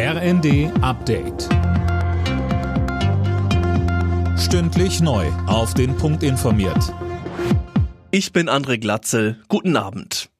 RND Update. Stündlich neu. Auf den Punkt informiert. Ich bin André Glatzel. Guten Abend.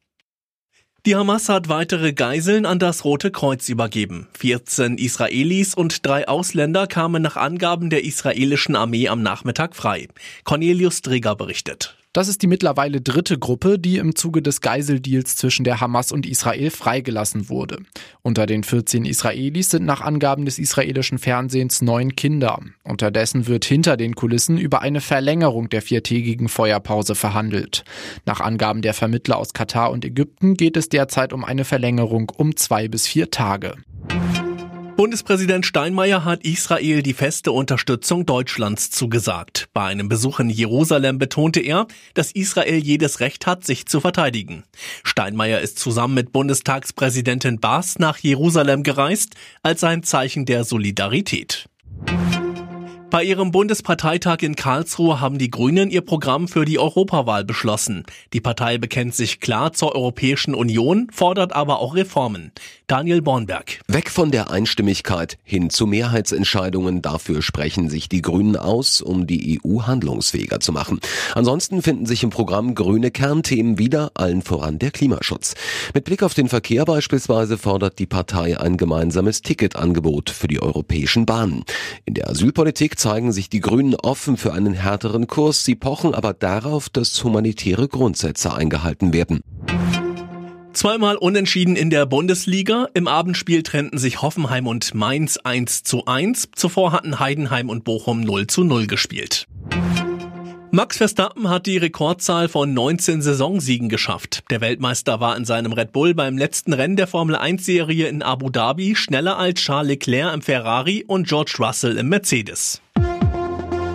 Die Hamas hat weitere Geiseln an das Rote Kreuz übergeben. 14 Israelis und drei Ausländer kamen nach Angaben der israelischen Armee am Nachmittag frei. Cornelius Dreger berichtet. Das ist die mittlerweile dritte Gruppe, die im Zuge des Geiseldeals zwischen der Hamas und Israel freigelassen wurde. Unter den 14 Israelis sind nach Angaben des israelischen Fernsehens neun Kinder. Unterdessen wird hinter den Kulissen über eine Verlängerung der viertägigen Feuerpause verhandelt. Nach Angaben der Vermittler aus Katar und Ägypten geht es derzeit um eine Verlängerung um zwei bis vier Tage. Bundespräsident Steinmeier hat Israel die feste Unterstützung Deutschlands zugesagt. Bei einem Besuch in Jerusalem betonte er, dass Israel jedes Recht hat, sich zu verteidigen. Steinmeier ist zusammen mit Bundestagspräsidentin Baas nach Jerusalem gereist, als ein Zeichen der Solidarität. Bei ihrem Bundesparteitag in Karlsruhe haben die Grünen ihr Programm für die Europawahl beschlossen. Die Partei bekennt sich klar zur Europäischen Union, fordert aber auch Reformen. Daniel Bornberg. Weg von der Einstimmigkeit hin zu Mehrheitsentscheidungen. Dafür sprechen sich die Grünen aus, um die EU handlungsfähiger zu machen. Ansonsten finden sich im Programm grüne Kernthemen wieder, allen voran der Klimaschutz. Mit Blick auf den Verkehr beispielsweise fordert die Partei ein gemeinsames Ticketangebot für die europäischen Bahnen. In der Asylpolitik zeigen sich die Grünen offen für einen härteren Kurs. Sie pochen aber darauf, dass humanitäre Grundsätze eingehalten werden. Zweimal unentschieden in der Bundesliga. Im Abendspiel trennten sich Hoffenheim und Mainz 1 zu 1. Zuvor hatten Heidenheim und Bochum 0 zu 0 gespielt. Max Verstappen hat die Rekordzahl von 19 Saisonsiegen geschafft. Der Weltmeister war in seinem Red Bull beim letzten Rennen der Formel 1 Serie in Abu Dhabi schneller als Charles Leclerc im Ferrari und George Russell im Mercedes.